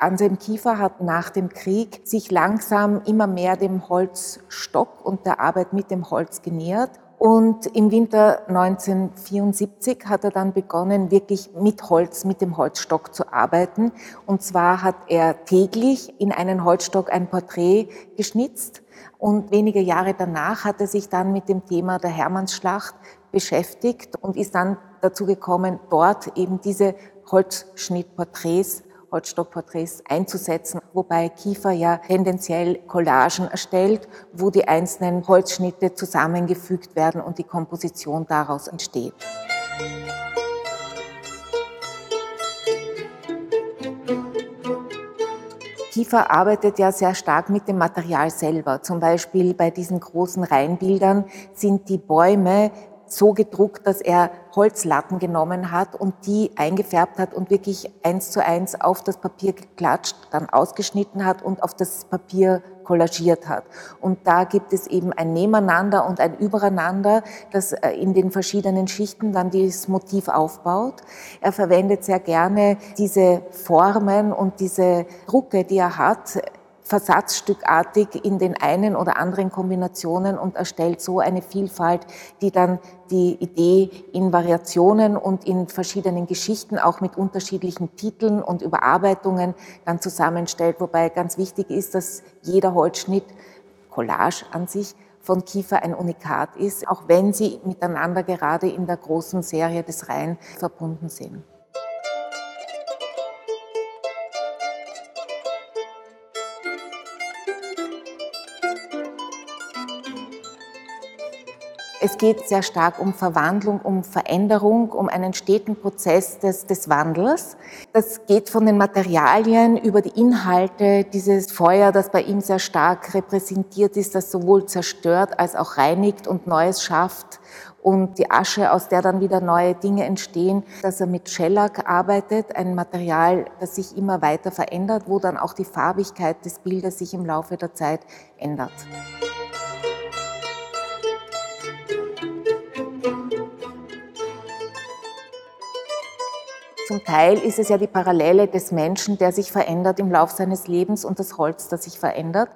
Anselm Kiefer hat nach dem Krieg sich langsam immer mehr dem Holzstock und der Arbeit mit dem Holz genähert und im Winter 1974 hat er dann begonnen, wirklich mit Holz, mit dem Holzstock zu arbeiten. Und zwar hat er täglich in einen Holzstock ein Porträt geschnitzt. Und wenige Jahre danach hat er sich dann mit dem Thema der Hermannsschlacht beschäftigt und ist dann dazu gekommen, dort eben diese Holzschnittporträts Holzstockporträts einzusetzen, wobei Kiefer ja tendenziell Collagen erstellt, wo die einzelnen Holzschnitte zusammengefügt werden und die Komposition daraus entsteht. Kiefer arbeitet ja sehr stark mit dem Material selber. Zum Beispiel bei diesen großen Reihenbildern sind die Bäume so gedruckt, dass er Holzlatten genommen hat und die eingefärbt hat und wirklich eins zu eins auf das Papier geklatscht, dann ausgeschnitten hat und auf das Papier kollagiert hat. Und da gibt es eben ein Nebeneinander und ein Übereinander, das äh, in den verschiedenen Schichten dann dieses Motiv aufbaut. Er verwendet sehr gerne diese Formen und diese Drucke, die er hat, versatzstückartig in den einen oder anderen Kombinationen und erstellt so eine Vielfalt, die dann die Idee in Variationen und in verschiedenen Geschichten, auch mit unterschiedlichen Titeln und Überarbeitungen dann zusammenstellt. Wobei ganz wichtig ist, dass jeder Holzschnitt, Collage an sich, von Kiefer ein Unikat ist, auch wenn sie miteinander gerade in der großen Serie des Rhein verbunden sind. Es geht sehr stark um Verwandlung, um Veränderung, um einen steten Prozess des, des Wandels. Das geht von den Materialien über die Inhalte, dieses Feuer, das bei ihm sehr stark repräsentiert ist, das sowohl zerstört als auch reinigt und Neues schafft und die Asche, aus der dann wieder neue Dinge entstehen, dass er mit Shellac arbeitet, ein Material, das sich immer weiter verändert, wo dann auch die Farbigkeit des Bildes sich im Laufe der Zeit ändert. Zum Teil ist es ja die Parallele des Menschen, der sich verändert im Lauf seines Lebens und das Holz, das sich verändert.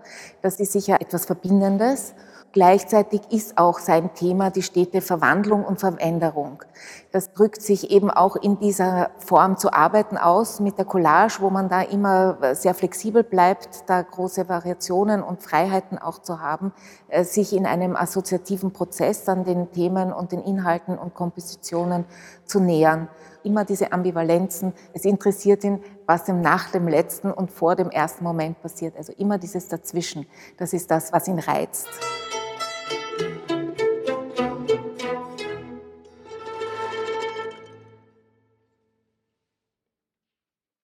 Das ist sicher etwas Verbindendes. Gleichzeitig ist auch sein Thema die stete Verwandlung und Veränderung. Das drückt sich eben auch in dieser Form zu arbeiten aus mit der Collage, wo man da immer sehr flexibel bleibt, da große Variationen und Freiheiten auch zu haben, äh, sich in einem assoziativen Prozess dann den Themen und den Inhalten und Kompositionen zu nähern. Immer diese Ambivalenzen. Es interessiert ihn, was ihm nach dem letzten und vor dem ersten Moment passiert. Also immer dieses Dazwischen. Das ist das, was ihn reizt.